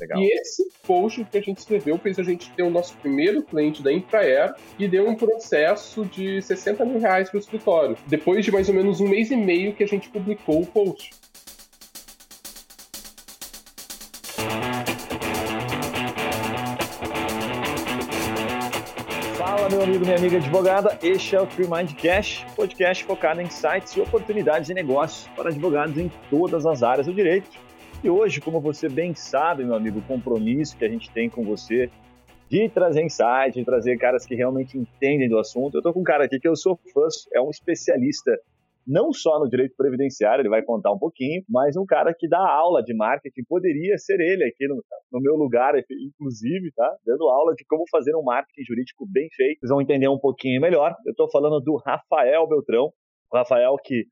Legal. E esse post que a gente escreveu fez a gente ter o nosso primeiro cliente da Infraero e deu um processo de 60 mil reais para o escritório. Depois de mais ou menos um mês e meio que a gente publicou o post. Fala, meu amigo, minha amiga advogada. Este é o Tree Mind Cash, podcast focado em insights e oportunidades de negócios para advogados em todas as áreas do direito e hoje, como você bem sabe, meu amigo, o compromisso que a gente tem com você de trazer insight, de trazer caras que realmente entendem do assunto. Eu tô com um cara aqui que eu sou fã, é um especialista não só no direito previdenciário, ele vai contar um pouquinho, mas um cara que dá aula de marketing, poderia ser ele aqui no, no meu lugar, inclusive, tá? Dando aula de como fazer um marketing jurídico bem feito. Vocês vão entender um pouquinho melhor. Eu estou falando do Rafael Beltrão, o Rafael que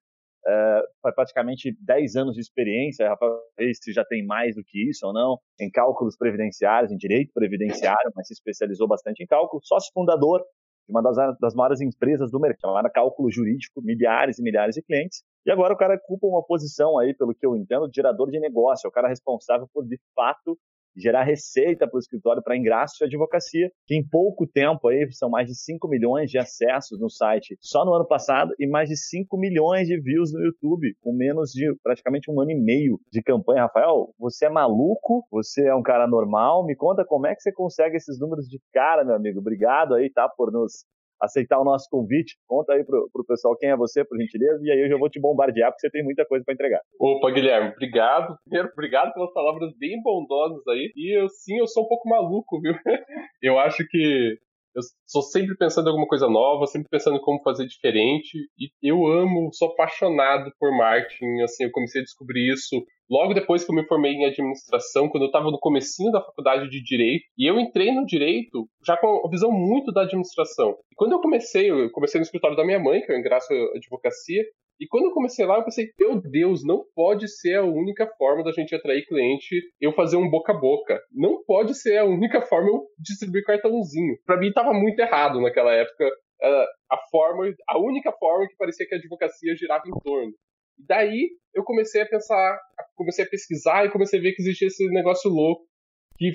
faz praticamente 10 anos de experiência, Rafael se já tem mais do que isso ou não, em cálculos previdenciários, em direito previdenciário, mas se especializou bastante em cálculo, sócio fundador de uma das, das maiores empresas do mercado, lá cálculo jurídico, milhares e milhares de clientes, e agora o cara ocupa uma posição aí, pelo que eu entendo, de gerador de negócio, é o cara responsável por, de fato, gerar receita para o escritório para ingresso de advocacia, que em pouco tempo aí são mais de 5 milhões de acessos no site só no ano passado e mais de 5 milhões de views no YouTube, com menos de praticamente um ano e meio de campanha. Rafael, você é maluco? Você é um cara normal? Me conta como é que você consegue esses números de cara, meu amigo. Obrigado aí, tá, por nos aceitar o nosso convite. Conta aí pro, pro pessoal quem é você, por gentileza, e aí eu já vou te bombardear, porque você tem muita coisa para entregar. Opa, Guilherme, obrigado. Primeiro, obrigado pelas palavras bem bondosas aí. E eu, sim, eu sou um pouco maluco, viu? Eu acho que eu sou sempre pensando em alguma coisa nova, sempre pensando em como fazer diferente. E eu amo, sou apaixonado por marketing. Assim, eu comecei a descobrir isso logo depois que eu me formei em administração, quando eu estava no comecinho da faculdade de direito. E eu entrei no direito já com uma visão muito da administração. E quando eu comecei, eu comecei no escritório da minha mãe, que eu engraço a advocacia. E quando eu comecei lá, eu pensei, meu Deus, não pode ser a única forma da gente atrair cliente eu fazer um boca a boca. Não pode ser a única forma eu distribuir cartãozinho. Para mim estava muito errado naquela época. A forma, a única forma que parecia que a advocacia girava em torno. E daí eu comecei a pensar, comecei a pesquisar e comecei a ver que existia esse negócio louco que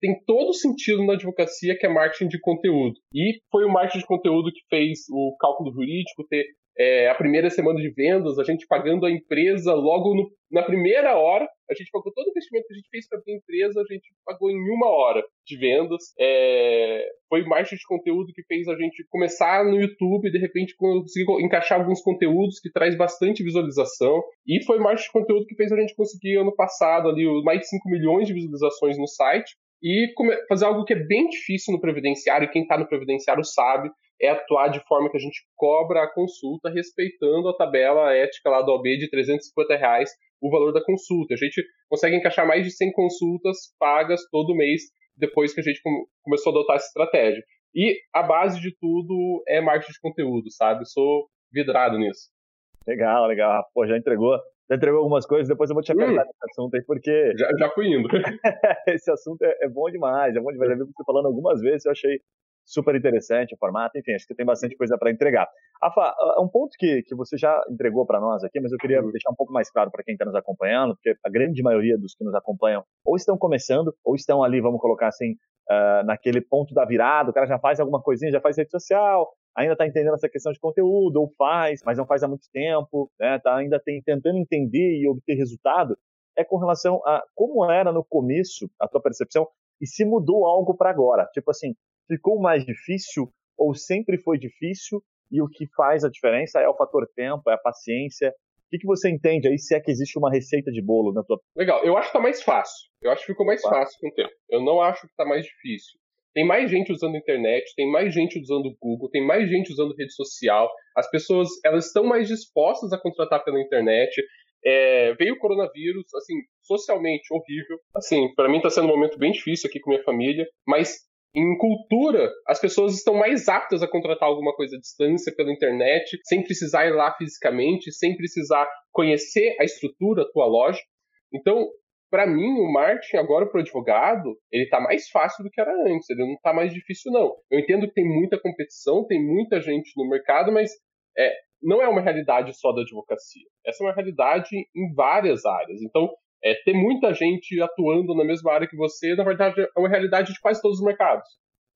tem todo sentido na advocacia, que é marketing de conteúdo. E foi o marketing de conteúdo que fez o cálculo jurídico ter é, a primeira semana de vendas, a gente pagando a empresa logo no, na primeira hora, a gente pagou todo o investimento que a gente fez para a empresa, a gente pagou em uma hora de vendas. É, foi marketing de conteúdo que fez a gente começar no YouTube de repente conseguir encaixar alguns conteúdos que traz bastante visualização. E foi marketing de conteúdo que fez a gente conseguir ano passado ali mais de 5 milhões de visualizações no site e fazer algo que é bem difícil no previdenciário, quem está no previdenciário sabe, é atuar de forma que a gente cobra a consulta respeitando a tabela ética lá do OB de 350 reais o valor da consulta. A gente consegue encaixar mais de 100 consultas pagas todo mês depois que a gente começou a adotar essa estratégia. E a base de tudo é marketing de conteúdo, sabe? sou vidrado nisso. Legal, legal. Pô, já entregou, já entregou algumas coisas, depois eu vou te apertar hum, nesse assunto aí, porque... Já, já fui indo. esse assunto é, é, bom demais, é bom demais. Já vi você falando algumas vezes, eu achei super interessante o formato, enfim, acho que tem bastante coisa para entregar. Afa, um ponto que, que você já entregou para nós aqui, mas eu queria uhum. deixar um pouco mais claro para quem está nos acompanhando, porque a grande maioria dos que nos acompanham ou estão começando, ou estão ali, vamos colocar assim, uh, naquele ponto da virada, o cara já faz alguma coisinha, já faz rede social, ainda está entendendo essa questão de conteúdo, ou faz, mas não faz há muito tempo, né, tá ainda tem, tentando entender e obter resultado, é com relação a como era no começo a tua percepção e se mudou algo para agora. Tipo assim, ficou mais difícil ou sempre foi difícil e o que faz a diferença é o fator tempo, é a paciência. O que, que você entende aí se é que existe uma receita de bolo na tua. Legal, eu acho que tá mais fácil. Eu acho que ficou mais fácil com o tempo. Eu não acho que tá mais difícil. Tem mais gente usando internet, tem mais gente usando Google, tem mais gente usando rede social. As pessoas elas estão mais dispostas a contratar pela internet. É, veio o coronavírus, assim, socialmente horrível. Assim, para mim tá sendo um momento bem difícil aqui com minha família, mas em cultura, as pessoas estão mais aptas a contratar alguma coisa à distância pela internet, sem precisar ir lá fisicamente, sem precisar conhecer a estrutura, a tua loja. Então, para mim, o marketing agora para o advogado, ele está mais fácil do que era antes, ele não está mais difícil não. Eu entendo que tem muita competição, tem muita gente no mercado, mas é, não é uma realidade só da advocacia. Essa é uma realidade em várias áreas. Então, é, ter muita gente atuando na mesma área que você, na verdade, é uma realidade de quase todos os mercados.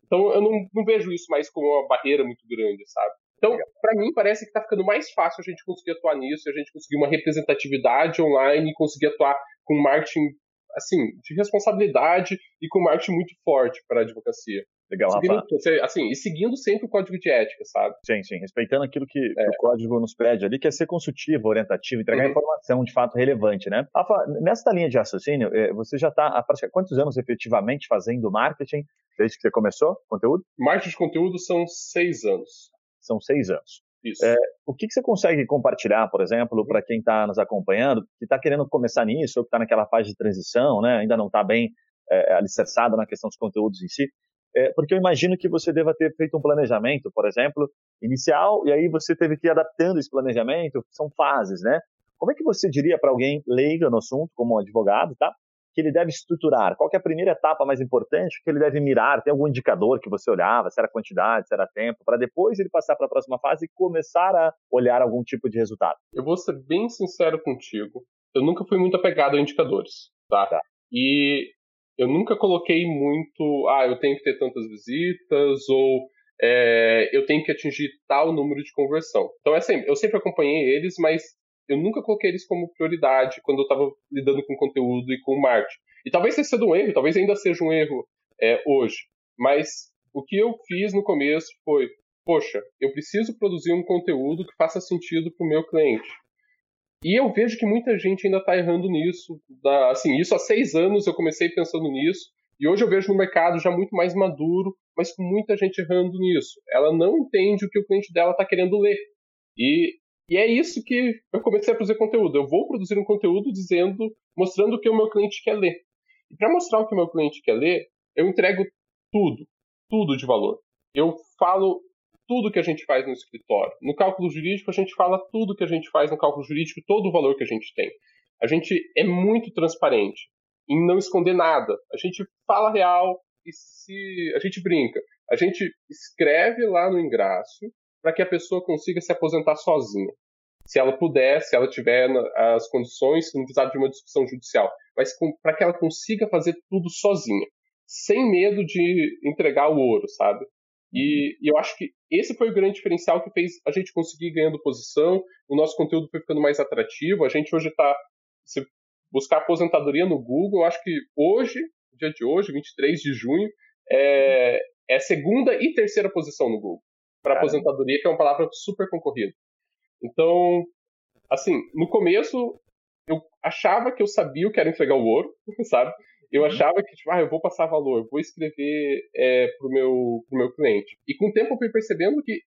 Então eu não, não vejo isso mais como uma barreira muito grande, sabe? Então, para mim, parece que está ficando mais fácil a gente conseguir atuar nisso, a gente conseguir uma representatividade online e conseguir atuar com marketing, assim, de responsabilidade e com marketing muito forte para a advocacia. Legal, seguindo, Assim, e seguindo sempre o código de ética, sabe? Sim, sim, respeitando aquilo que, é. o código nos pede ali, que é ser consultivo, orientativo, entregar uhum. informação de fato relevante, né? Rafa, nessa linha de raciocínio, é, você já está há quantos anos efetivamente fazendo marketing, desde que você começou conteúdo? Marketing de conteúdo são seis anos. São seis anos. Isso. É, o que, que, você consegue compartilhar, por exemplo, para quem está nos acompanhando, que está querendo começar nisso, ou que está naquela fase de transição, né, ainda não está bem é, alicerçado na questão dos conteúdos em si? É, porque eu imagino que você deva ter feito um planejamento, por exemplo, inicial, e aí você teve que ir adaptando esse planejamento, são fases, né? Como é que você diria para alguém leigo no assunto, como um advogado, tá? Que ele deve estruturar? Qual é a primeira etapa mais importante que ele deve mirar? Tem algum indicador que você olhava, se era quantidade, se era tempo, para depois ele passar para a próxima fase e começar a olhar algum tipo de resultado? Eu vou ser bem sincero contigo. Eu nunca fui muito apegado a indicadores, tá? tá. E eu nunca coloquei muito, ah, eu tenho que ter tantas visitas ou é, eu tenho que atingir tal número de conversão. Então, é assim, eu sempre acompanhei eles, mas eu nunca coloquei eles como prioridade quando eu estava lidando com conteúdo e com marketing. E talvez tenha sido um erro, talvez ainda seja um erro é, hoje. Mas o que eu fiz no começo foi, poxa, eu preciso produzir um conteúdo que faça sentido para o meu cliente. E eu vejo que muita gente ainda está errando nisso. Da, assim, isso há seis anos eu comecei pensando nisso. E hoje eu vejo no mercado já muito mais maduro, mas com muita gente errando nisso. Ela não entende o que o cliente dela está querendo ler. E, e é isso que eu comecei a produzir conteúdo. Eu vou produzir um conteúdo dizendo, mostrando o que o meu cliente quer ler. E para mostrar o que o meu cliente quer ler, eu entrego tudo, tudo de valor. Eu falo tudo que a gente faz no escritório. No cálculo jurídico, a gente fala tudo que a gente faz no cálculo jurídico, todo o valor que a gente tem. A gente é muito transparente em não esconder nada. A gente fala real e se a gente brinca. A gente escreve lá no ingresso para que a pessoa consiga se aposentar sozinha. Se ela puder, se ela tiver as condições, se não precisar de uma discussão judicial. Mas para que ela consiga fazer tudo sozinha. Sem medo de entregar o ouro, sabe? E, e, eu acho que esse foi o grande diferencial que fez a gente conseguir ganhando posição, o nosso conteúdo foi ficando mais atrativo. A gente hoje está. Se buscar aposentadoria no Google, eu acho que hoje, dia de hoje, 23 de junho, é, é segunda e terceira posição no Google para aposentadoria, que é uma palavra super concorrida. Então, assim, no começo eu achava que eu sabia o que era entregar o ouro, sabe? Eu uhum. achava que, tipo, ah, eu vou passar valor, vou escrever é, pro, meu, pro meu cliente. E com o tempo eu fui percebendo que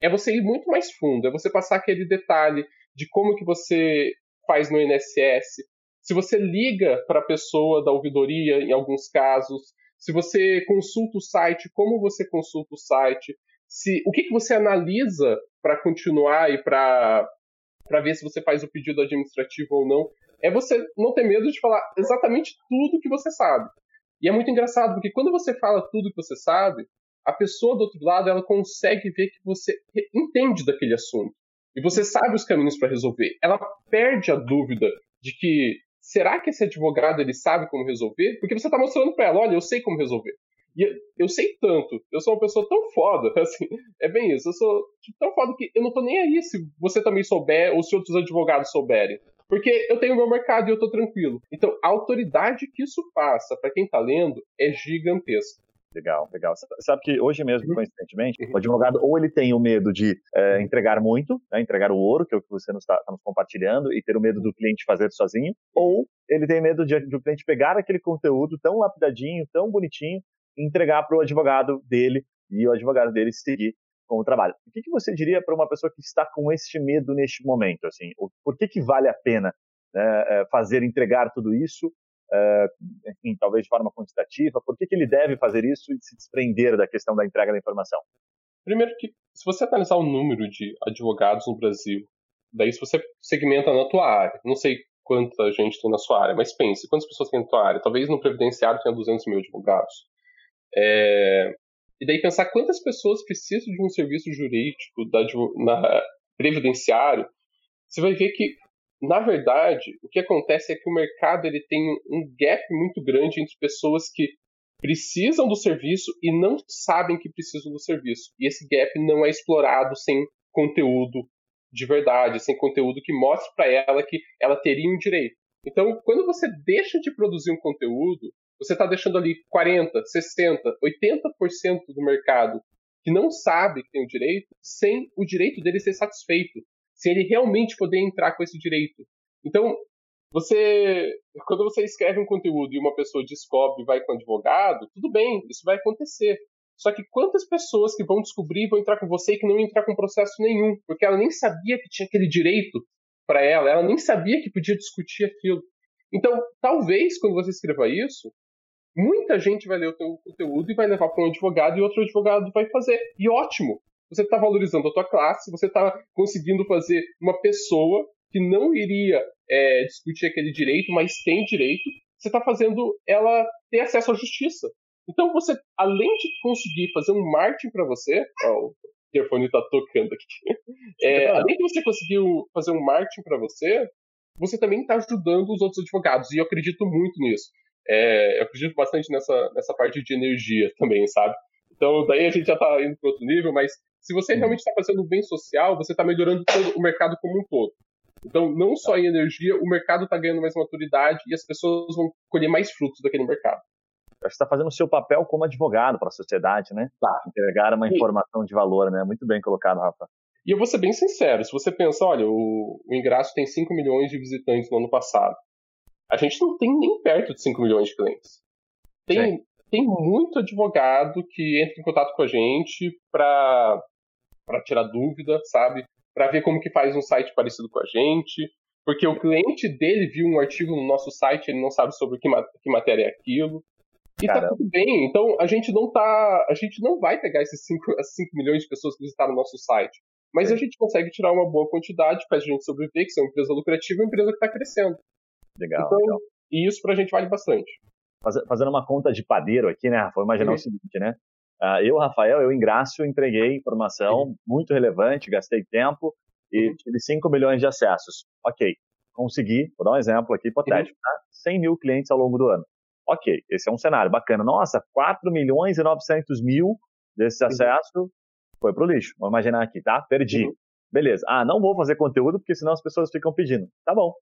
é você ir muito mais fundo, é você passar aquele detalhe de como que você faz no INSS, se você liga para a pessoa da ouvidoria em alguns casos, se você consulta o site, como você consulta o site, se o que, que você analisa para continuar e para ver se você faz o pedido administrativo ou não é você não ter medo de falar exatamente tudo que você sabe. E é muito engraçado, porque quando você fala tudo que você sabe, a pessoa do outro lado ela consegue ver que você entende daquele assunto. E você sabe os caminhos para resolver. Ela perde a dúvida de que será que esse advogado ele sabe como resolver? Porque você está mostrando para ela, olha, eu sei como resolver. E eu, sei tanto, eu sou uma pessoa tão foda, assim, é bem isso, eu sou tipo, tão foda que eu não tô nem aí se você também souber ou se outros advogados souberem. Porque eu tenho meu mercado e eu tô tranquilo. Então, a autoridade que isso passa para quem tá lendo é gigantesca. Legal, legal. Sabe que hoje mesmo, uhum. coincidentemente, o advogado ou ele tem o medo de é, entregar muito, né, entregar o ouro, que é o que você nos está tá nos compartilhando, e ter o medo do cliente fazer sozinho, ou ele tem medo de, de o cliente pegar aquele conteúdo tão lapidadinho, tão bonitinho, entregar para o advogado dele e o advogado dele seguir com o trabalho. O que, que você diria para uma pessoa que está com este medo neste momento? Assim, por que, que vale a pena né, é, fazer, entregar tudo isso, enfim, talvez de forma quantitativa? Por que, que ele deve fazer isso e se desprender da questão da entrega da informação? Primeiro que, se você analisar o número de advogados no Brasil, daí se você segmenta na tua área, não sei quanta gente tem na sua área, mas pense, quantas pessoas tem na tua área? Talvez no previdenciário tenha 200 mil advogados. É, e daí pensar quantas pessoas precisam de um serviço jurídico da, na previdenciário, você vai ver que na verdade, o que acontece é que o mercado ele tem um gap muito grande entre pessoas que precisam do serviço e não sabem que precisam do serviço. E esse gap não é explorado sem conteúdo de verdade, sem conteúdo que mostre para ela que ela teria um direito. Então, quando você deixa de produzir um conteúdo, você está deixando ali 40, 60, 80% do mercado que não sabe que tem o direito, sem o direito dele ser satisfeito, sem ele realmente poder entrar com esse direito. Então, você, quando você escreve um conteúdo e uma pessoa descobre e vai com um advogado, tudo bem, isso vai acontecer. Só que quantas pessoas que vão descobrir vão entrar com você e que não entrar com processo nenhum, porque ela nem sabia que tinha aquele direito para ela, ela nem sabia que podia discutir aquilo. Então, talvez quando você escreva isso, muita gente vai ler o teu conteúdo e vai levar para um advogado e outro advogado vai fazer. E ótimo! Você está valorizando a tua classe, você está conseguindo fazer uma pessoa que não iria é, discutir aquele direito, mas tem direito, você está fazendo ela ter acesso à justiça. Então você, além de conseguir fazer um marketing para você, ó, o telefone está tocando aqui, é, além de você conseguir fazer um marketing para você, você também está ajudando os outros advogados, e eu acredito muito nisso. É, eu acredito bastante nessa, nessa parte de energia também, sabe? Então, daí a gente já está indo para outro nível, mas se você uhum. realmente está fazendo bem social, você está melhorando todo o mercado como um todo. Então, não só em energia, o mercado está ganhando mais maturidade e as pessoas vão colher mais frutos daquele mercado. Você está fazendo o seu papel como advogado para a sociedade, né? Tá. Entregar uma informação de valor, né? Muito bem colocado, Rafa. E eu vou ser bem sincero, se você pensa, olha, o, o Ingraço tem 5 milhões de visitantes no ano passado a gente não tem nem perto de 5 milhões de clientes. Tem, tem muito advogado que entra em contato com a gente para tirar dúvida, sabe? Para ver como que faz um site parecido com a gente. Porque o cliente dele viu um artigo no nosso site, ele não sabe sobre que, que matéria é aquilo. E tá Caramba. tá tudo bem. Então a gente não tá. A gente não vai pegar esses 5, 5 milhões de pessoas que visitaram o nosso site. Mas Sim. a gente consegue tirar uma boa quantidade, faz a gente sobreviver, que é uma empresa lucrativa e uma empresa que está crescendo. Legal, então, legal. E isso pra gente vale bastante. Fazendo uma conta de padeiro aqui, né, Rafa? Imaginar uhum. o seguinte, né? Uh, eu, Rafael, eu, Ingrácio, entreguei informação uhum. muito relevante, gastei tempo e uhum. tive 5 milhões de acessos. Ok, consegui, vou dar um exemplo aqui hipotético, uhum. tá? 100 mil clientes ao longo do ano. Ok, esse é um cenário bacana. Nossa, 4 milhões e 900 mil desses uhum. acessos foi pro lixo. Vamos imaginar aqui, tá? Perdi. Uhum. Beleza. Ah, não vou fazer conteúdo porque senão as pessoas ficam pedindo. Tá bom.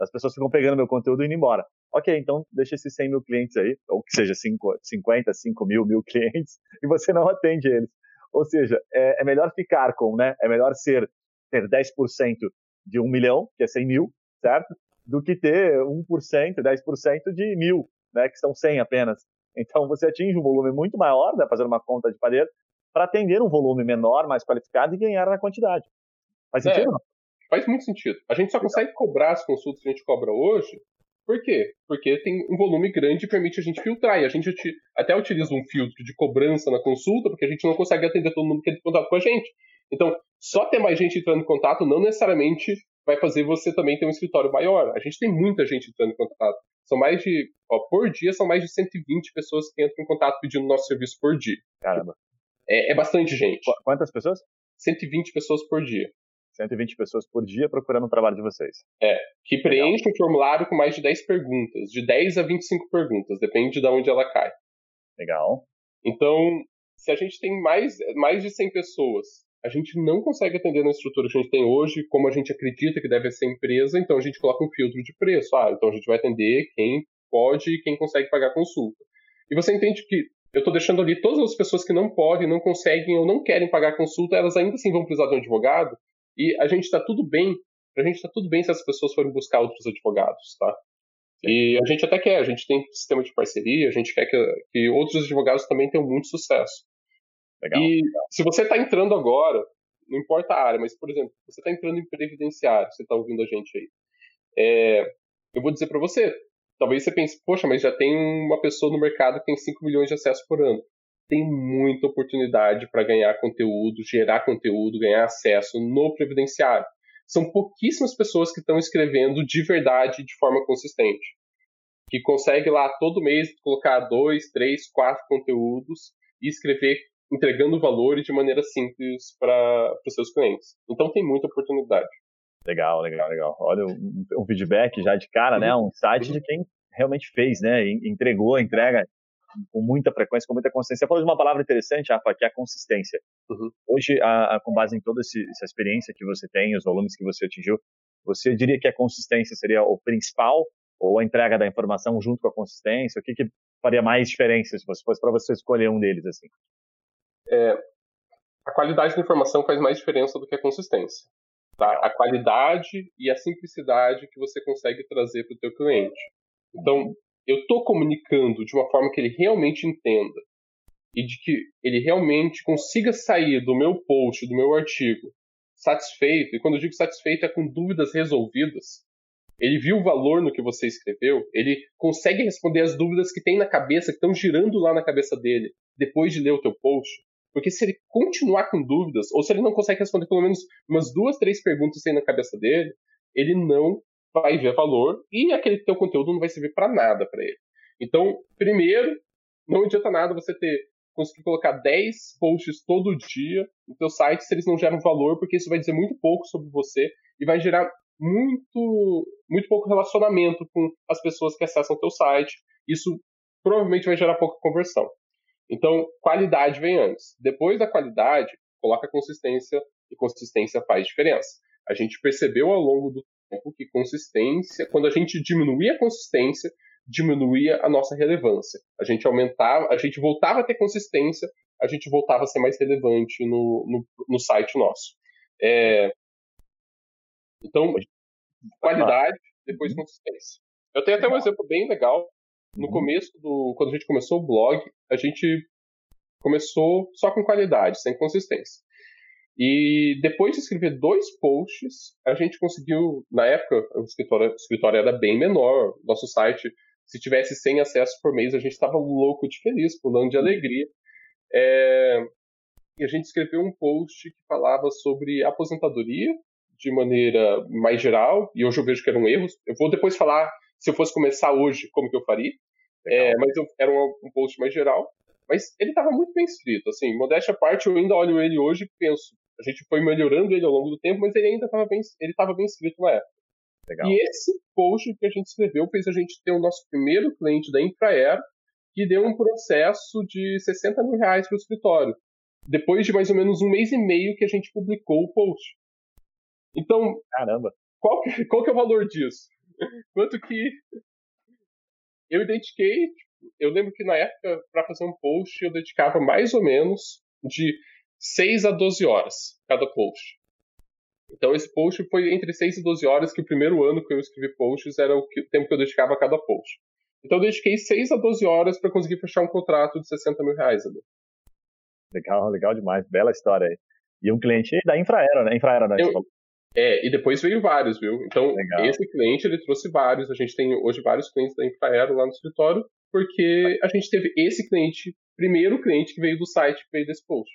As pessoas ficam pegando meu conteúdo e indo embora. Ok, então deixa esses 100 mil clientes aí, ou que seja 5, 50, 5 mil, mil clientes, e você não atende eles. Ou seja, é, é melhor ficar com, né? É melhor ser ter 10% de 1 milhão, que é 100 mil, certo? Do que ter 1%, 10% de mil, né? Que são 100 apenas. Então você atinge um volume muito maior, né? Fazendo uma conta de padeiro, para atender um volume menor, mais qualificado e ganhar na quantidade. Faz é. sentido? Faz muito sentido. A gente só consegue cobrar as consultas que a gente cobra hoje. Por quê? Porque tem um volume grande e permite a gente filtrar. E a gente até utiliza um filtro de cobrança na consulta, porque a gente não consegue atender todo mundo que entra em contato com a gente. Então, só ter mais gente entrando em contato não necessariamente vai fazer você também ter um escritório maior. A gente tem muita gente entrando em contato. São mais de, ó, por dia, são mais de 120 pessoas que entram em contato pedindo nosso serviço por dia. Caramba. É, é bastante gente. Quantas pessoas? 120 pessoas por dia. 120 pessoas por dia procurando o trabalho de vocês. É, que preenche um formulário com mais de 10 perguntas, de 10 a 25 perguntas, depende de onde ela cai. Legal. Então, se a gente tem mais, mais de 100 pessoas, a gente não consegue atender na estrutura que a gente tem hoje, como a gente acredita que deve ser empresa, então a gente coloca um filtro de preço. Ah, então a gente vai atender quem pode e quem consegue pagar consulta. E você entende que eu estou deixando ali todas as pessoas que não podem, não conseguem ou não querem pagar consulta, elas ainda assim vão precisar de um advogado, e a gente está tudo bem, a gente está tudo bem se as pessoas forem buscar outros advogados, tá? E a gente até quer, a gente tem sistema de parceria, a gente quer que, que outros advogados também tenham muito sucesso. Legal, e se você está entrando agora, não importa a área, mas, por exemplo, você está entrando em previdenciário, você está ouvindo a gente aí, é, eu vou dizer para você, talvez você pense, poxa, mas já tem uma pessoa no mercado que tem 5 milhões de acessos por ano tem muita oportunidade para ganhar conteúdo, gerar conteúdo, ganhar acesso no previdenciário. São pouquíssimas pessoas que estão escrevendo de verdade, de forma consistente. Que consegue lá todo mês colocar dois, três, quatro conteúdos e escrever entregando valor de maneira simples para os seus clientes. Então tem muita oportunidade. Legal, legal, legal. Olha, um, um feedback já de cara, né? Um site de quem realmente fez, né? Entregou, entrega com muita frequência, com muita consistência. Você falou de uma palavra interessante, Rafa, que é a consistência. Uhum. Hoje, a, a, com base em toda essa experiência que você tem, os volumes que você atingiu, você diria que a consistência seria o principal ou a entrega da informação junto com a consistência? O que, que faria mais diferença se fosse para você escolher um deles assim? É, a qualidade da informação faz mais diferença do que a consistência. Tá? A qualidade e a simplicidade que você consegue trazer para o teu cliente. Então, eu estou comunicando de uma forma que ele realmente entenda e de que ele realmente consiga sair do meu post, do meu artigo, satisfeito. E quando eu digo satisfeito, é com dúvidas resolvidas. Ele viu o valor no que você escreveu, ele consegue responder as dúvidas que tem na cabeça, que estão girando lá na cabeça dele, depois de ler o teu post. Porque se ele continuar com dúvidas, ou se ele não consegue responder pelo menos umas duas, três perguntas aí na cabeça dele, ele não vai ver valor e aquele teu conteúdo não vai servir para nada para ele. Então, primeiro, não adianta nada você ter conseguir colocar 10 posts todo dia no teu site se eles não geram valor, porque isso vai dizer muito pouco sobre você e vai gerar muito muito pouco relacionamento com as pessoas que acessam o teu site. Isso provavelmente vai gerar pouca conversão. Então, qualidade vem antes. Depois da qualidade, coloca consistência e consistência faz diferença. A gente percebeu ao longo do que consistência, quando a gente diminuía a consistência, diminuía a nossa relevância. A gente aumentava, a gente voltava a ter consistência, a gente voltava a ser mais relevante no, no, no site nosso. É, então, qualidade, depois uhum. consistência. Eu tenho até um exemplo bem legal. No uhum. começo do. Quando a gente começou o blog, a gente começou só com qualidade, sem consistência. E depois de escrever dois posts, a gente conseguiu, na época, o escritório, o escritório era bem menor, nosso site, se tivesse 100 acessos por mês, a gente estava louco de feliz, pulando de alegria. É, e a gente escreveu um post que falava sobre aposentadoria de maneira mais geral, e hoje eu vejo que eram erros. Eu vou depois falar, se eu fosse começar hoje, como que eu faria. É, mas eu, era um, um post mais geral. Mas ele estava muito bem escrito, assim, modéstia à parte, eu ainda olho ele hoje e penso, a gente foi melhorando ele ao longo do tempo, mas ele ainda estava bem, ele estava bem escrito na época. Legal. E esse post que a gente escreveu fez a gente ter o nosso primeiro cliente da Infraero, que deu um processo de 60 mil reais para o escritório. Depois de mais ou menos um mês e meio que a gente publicou o post. Então, caramba, qual que, qual que é o valor disso? Quanto que eu identifiquei, eu lembro que na época, para fazer um post, eu dedicava mais ou menos de 6 a 12 horas cada post. Então esse post foi entre 6 e 12 horas, que o primeiro ano que eu escrevi posts era o, que, o tempo que eu dedicava a cada post. Então eu dediquei 6 a 12 horas para conseguir fechar um contrato de 60 mil reais ali. Legal, legal demais. Bela história aí. E um cliente da Infraero, né? Infraero, né? Eu, é, e depois veio vários, viu? Então, Legal. esse cliente, ele trouxe vários. A gente tem hoje vários clientes da Infraero lá no escritório, porque a gente teve esse cliente, primeiro cliente que veio do site, que veio desse post.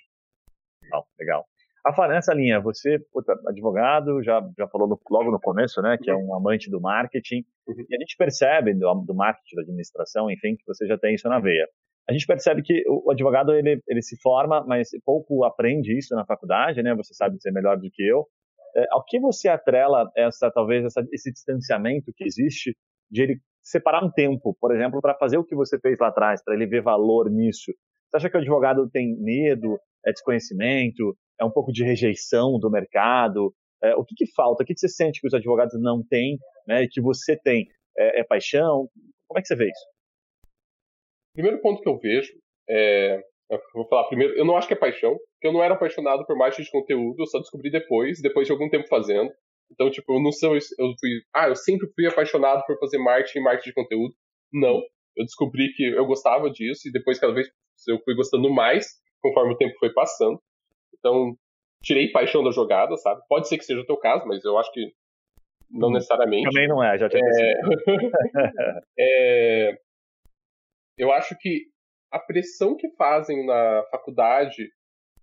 Legal, legal. Rafa, nessa linha, você, puta, advogado, já, já falou no, logo no começo, né, que é um amante do marketing, uhum. e a gente percebe do, do marketing, da administração, enfim, que você já tem isso na veia. A gente percebe que o advogado, ele, ele se forma, mas pouco aprende isso na faculdade, né, você sabe dizer melhor do que eu, é, ao que você atrela essa talvez essa, esse distanciamento que existe de ele separar um tempo, por exemplo, para fazer o que você fez lá atrás, para ele ver valor nisso? Você acha que o advogado tem medo, é desconhecimento, é um pouco de rejeição do mercado? É, o que, que falta? O que, que você sente que os advogados não têm, né, e que você tem? É, é paixão? Como é que você vê isso? Primeiro ponto que eu vejo é eu vou falar primeiro, eu não acho que é paixão, porque eu não era apaixonado por marketing de conteúdo, eu só descobri depois, depois de algum tempo fazendo. Então, tipo, eu não sou, eu fui, ah, eu sempre fui apaixonado por fazer marketing e marketing de conteúdo. Não. Eu descobri que eu gostava disso e depois cada vez eu fui gostando mais conforme o tempo foi passando. Então, tirei paixão da jogada, sabe? Pode ser que seja o teu caso, mas eu acho que não hum, necessariamente. Também não é, já tinha é... é... Eu acho que a pressão que fazem na faculdade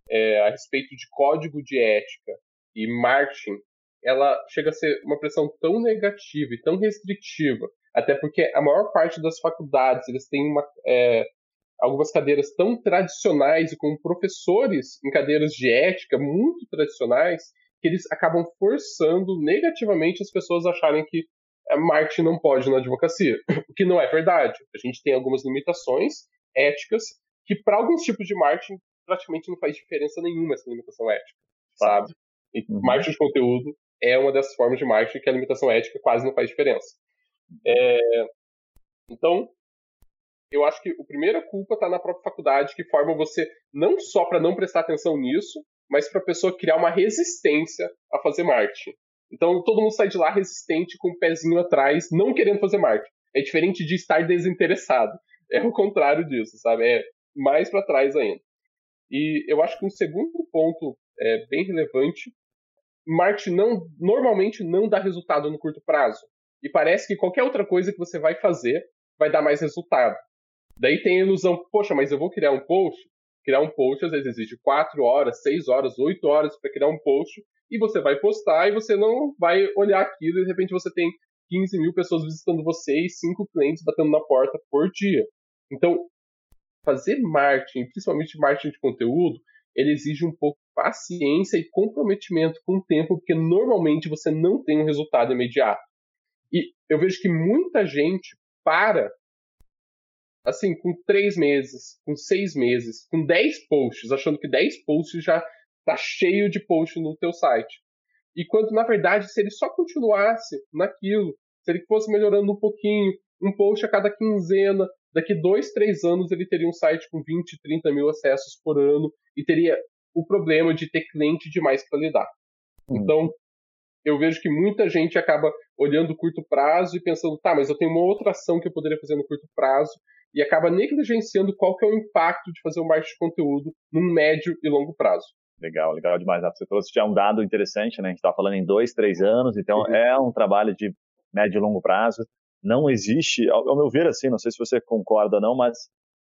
é, a respeito de código de ética e marketing, ela chega a ser uma pressão tão negativa e tão restritiva, até porque a maior parte das faculdades eles têm uma, é, algumas cadeiras tão tradicionais e com professores em cadeiras de ética muito tradicionais que eles acabam forçando negativamente as pessoas a acharem que a marketing não pode na advocacia, o que não é verdade. A gente tem algumas limitações éticas que para alguns tipos de marketing praticamente não faz diferença nenhuma essa limitação ética, sabe? E uhum. marketing de conteúdo é uma dessas formas de marketing que a limitação ética quase não faz diferença. É... Então, eu acho que a primeira culpa está na própria faculdade, que forma você não só para não prestar atenção nisso, mas para a pessoa criar uma resistência a fazer marketing. Então todo mundo sai de lá resistente com o um pezinho atrás, não querendo fazer marketing. É diferente de estar desinteressado. É o contrário disso, sabe? É mais para trás ainda. E eu acho que um segundo ponto é, bem relevante, marketing não, normalmente não dá resultado no curto prazo. E parece que qualquer outra coisa que você vai fazer vai dar mais resultado. Daí tem a ilusão, poxa, mas eu vou criar um post? Criar um post às vezes exige 4 horas, 6 horas, 8 horas para criar um post e você vai postar e você não vai olhar aquilo e de repente você tem 15 mil pessoas visitando você e 5 clientes batendo na porta por dia. Então, fazer marketing, principalmente marketing de conteúdo, ele exige um pouco de paciência e comprometimento com o tempo, porque normalmente você não tem um resultado imediato. E eu vejo que muita gente para assim, com três meses, com seis meses, com dez posts, achando que dez posts já tá cheio de posts no teu site. E quando, na verdade, se ele só continuasse naquilo, se ele fosse melhorando um pouquinho, um post a cada quinzena, daqui dois, três anos ele teria um site com 20, 30 mil acessos por ano e teria o problema de ter cliente demais para lidar. Hum. Então, eu vejo que muita gente acaba olhando o curto prazo e pensando, tá, mas eu tenho uma outra ação que eu poderia fazer no curto prazo e acaba negligenciando qual que é o impacto de fazer o marketing de conteúdo num médio e longo prazo. Legal, legal demais. Você trouxe já um dado interessante, né? A gente está falando em dois, três anos, então uhum. é um trabalho de médio e longo prazo. Não existe, ao, meu ver, assim, não sei se você concorda ou não, mas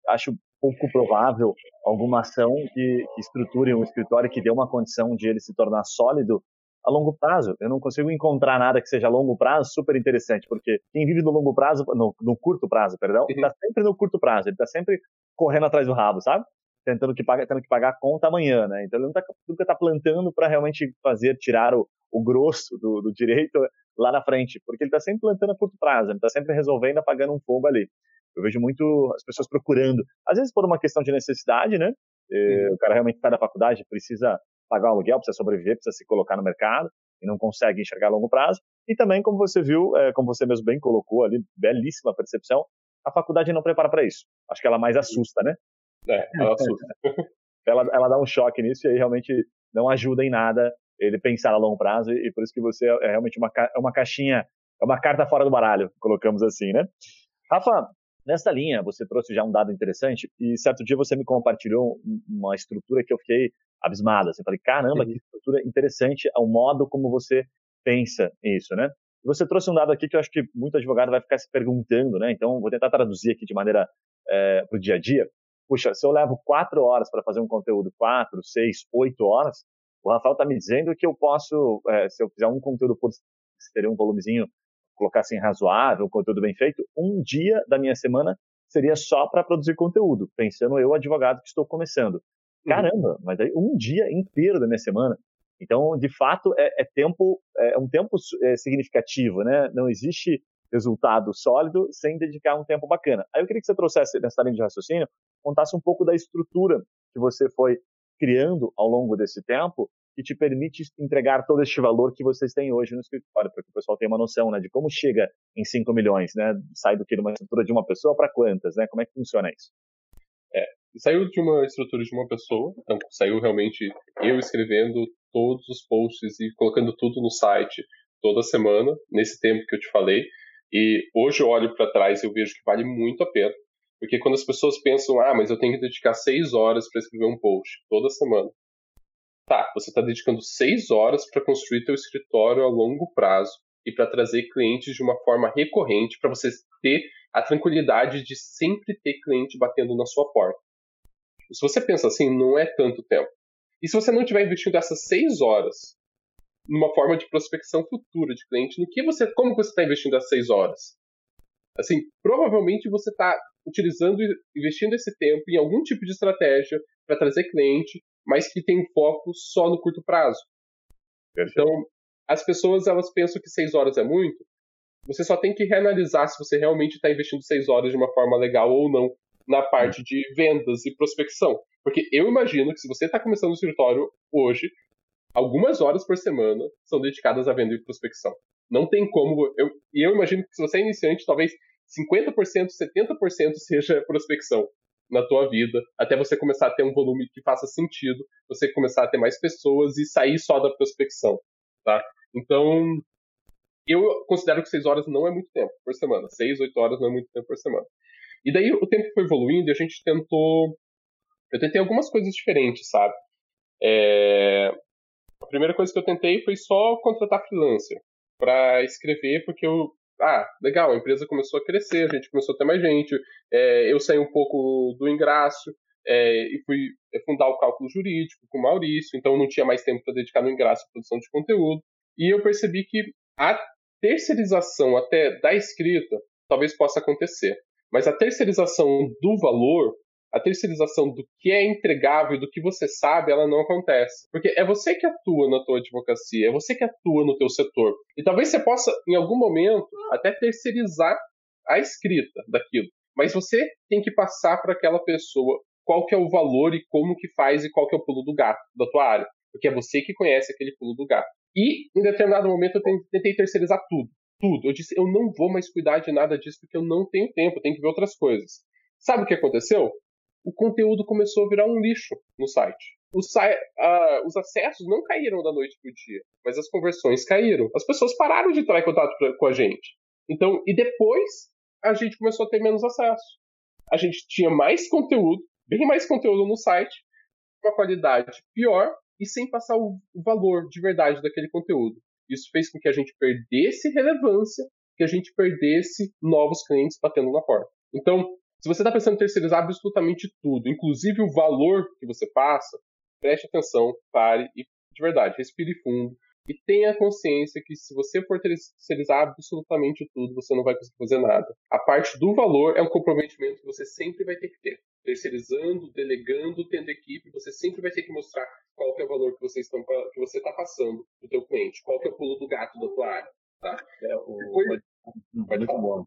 acho pouco provável alguma ação que, que estruture um escritório que dê uma condição de ele se tornar sólido a longo prazo. Eu não consigo encontrar nada que seja a longo prazo super interessante, porque quem vive no longo prazo, no, no curto prazo, perdão, está uhum. sempre no curto prazo, ele está sempre correndo atrás do rabo, sabe? Tentando que paga, tendo que pagar a conta amanhã, né? Então ele tá, nunca está plantando para realmente fazer, tirar o, o grosso do, do direito lá na frente, porque ele está sempre plantando a curto prazo, ele está sempre resolvendo, apagando um fogo ali. Eu vejo muito as pessoas procurando, às vezes por uma questão de necessidade, né? Uhum. O cara realmente está na faculdade, precisa pagar o aluguel, precisa sobreviver, precisa se colocar no mercado e não consegue enxergar a longo prazo. E também, como você viu, é, como você mesmo bem colocou ali, belíssima percepção, a faculdade não prepara para isso. Acho que ela mais assusta, né? É, ela assusta. ela, ela dá um choque nisso e aí realmente não ajuda em nada ele pensar a longo prazo e, por isso que você é realmente uma, é uma caixinha, é uma carta fora do baralho, colocamos assim, né? Rafa, nessa linha, você trouxe já um dado interessante e certo dia você me compartilhou uma estrutura que eu fiquei abismada. Assim, falei, caramba, que estrutura interessante ao modo como você pensa isso, né? Você trouxe um dado aqui que eu acho que muito advogado vai ficar se perguntando, né? Então, vou tentar traduzir aqui de maneira é, para o dia a dia. Puxa, se eu levo quatro horas para fazer um conteúdo, quatro, seis, oito horas, o Rafael está me dizendo que eu posso, é, se eu fizer um conteúdo por teria um volumezinho, colocar assim razoável, um conteúdo bem feito, um dia da minha semana seria só para produzir conteúdo, pensando eu, advogado que estou começando. Uhum. Caramba, mas aí um dia inteiro da minha semana. Então, de fato, é, é tempo, é um tempo é, significativo, né? Não existe resultado sólido sem dedicar um tempo bacana. Aí eu queria que você trouxesse nessa linha de raciocínio, contasse um pouco da estrutura que você foi criando ao longo desse tempo que te permite entregar todo este valor que vocês têm hoje no escritório, para que o pessoal tenha uma noção, né, de como chega em 5 milhões, né? Sai do que de uma estrutura de uma pessoa para quantas, né? Como é que funciona isso? É, saiu de uma estrutura de uma pessoa, então saiu realmente eu escrevendo todos os posts e colocando tudo no site toda semana, nesse tempo que eu te falei. E hoje eu olho para trás e eu vejo que vale muito a pena. Porque quando as pessoas pensam, ah, mas eu tenho que dedicar seis horas para escrever um post toda semana. Tá, você está dedicando seis horas para construir teu escritório a longo prazo e para trazer clientes de uma forma recorrente para você ter a tranquilidade de sempre ter cliente batendo na sua porta. Se você pensa assim, não é tanto tempo. E se você não estiver investindo essas seis horas numa forma de prospecção futura de cliente, no que você, como você está investindo essas seis horas? Assim, provavelmente você está utilizando, investindo esse tempo em algum tipo de estratégia para trazer cliente, mas que tem foco só no curto prazo. Perfeito. Então, as pessoas elas pensam que seis horas é muito. Você só tem que reanalisar se você realmente está investindo seis horas de uma forma legal ou não na parte de vendas e prospecção. Porque eu imagino que se você está começando o escritório hoje, algumas horas por semana são dedicadas a venda e prospecção. Não tem como. Eu, e eu imagino que se você é iniciante, talvez 50%, 70% seja prospecção na tua vida, até você começar a ter um volume que faça sentido, você começar a ter mais pessoas e sair só da prospecção, tá? Então, eu considero que seis horas não é muito tempo por semana. Seis, oito horas não é muito tempo por semana. E daí o tempo foi evoluindo e a gente tentou. Eu tentei algumas coisas diferentes, sabe? É... A primeira coisa que eu tentei foi só contratar freelancer para escrever, porque eu. Ah, legal, a empresa começou a crescer, a gente começou a ter mais gente. É, eu saí um pouco do ingresso é, e fui fundar o cálculo jurídico com o Maurício, então não tinha mais tempo para dedicar no ingresso à produção de conteúdo. E eu percebi que a terceirização até da escrita talvez possa acontecer. Mas a terceirização do valor, a terceirização do que é entregável, do que você sabe, ela não acontece. Porque é você que atua na tua advocacia, é você que atua no teu setor. E talvez você possa, em algum momento, até terceirizar a escrita daquilo. Mas você tem que passar para aquela pessoa qual que é o valor e como que faz e qual que é o pulo do gato da tua área. Porque é você que conhece aquele pulo do gato. E, em determinado momento, eu tentei terceirizar tudo tudo. Eu disse, eu não vou mais cuidar de nada disso porque eu não tenho tempo, tenho que ver outras coisas. Sabe o que aconteceu? O conteúdo começou a virar um lixo no site. Os, uh, os acessos não caíram da noite para o dia, mas as conversões caíram. As pessoas pararam de entrar em contato com a gente. Então, e depois a gente começou a ter menos acesso. A gente tinha mais conteúdo, bem mais conteúdo no site, com a qualidade pior e sem passar o valor de verdade daquele conteúdo. Isso fez com que a gente perdesse relevância, que a gente perdesse novos clientes batendo na porta. Então, se você está pensando em terceirizar absolutamente tudo, inclusive o valor que você passa, preste atenção, pare e, de verdade, respire fundo e tenha consciência que se você for terceirizar absolutamente tudo, você não vai conseguir fazer nada. A parte do valor é um comprometimento que você sempre vai ter que ter. Terceirizando, delegando, tendo equipe, você sempre vai ter que mostrar qual que é o valor que você está que você está passando para o teu cliente, qual que é o pulo do gato da tua área. Tá? É, o, Depois, pode, muito bom.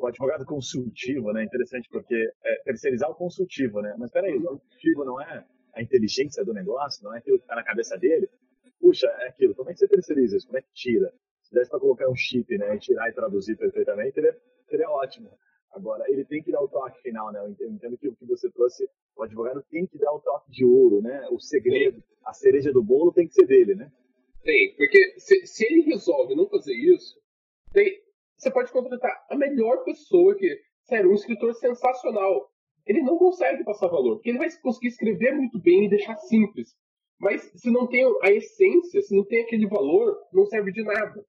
O advogado consultivo, né? Interessante porque é terceirizar o consultivo, né? Mas peraí, o consultivo não é a inteligência do negócio, não é aquilo que está na cabeça dele? puxa, é aquilo, como é que você terceiriza isso? Como é que tira? Se desse para colocar um chip, né, e tirar e traduzir perfeitamente, seria, seria ótimo. Agora, ele tem que dar o toque final, né? Eu entendo que o que você trouxe, o advogado tem que dar o toque de ouro, né? O segredo, a cereja do bolo tem que ser dele, né? Tem, porque se, se ele resolve não fazer isso, tem, você pode contratar a melhor pessoa que, sério, um escritor sensacional. Ele não consegue passar valor, porque ele vai conseguir escrever muito bem e deixar simples. Mas se não tem a essência, se não tem aquele valor, não serve de nada.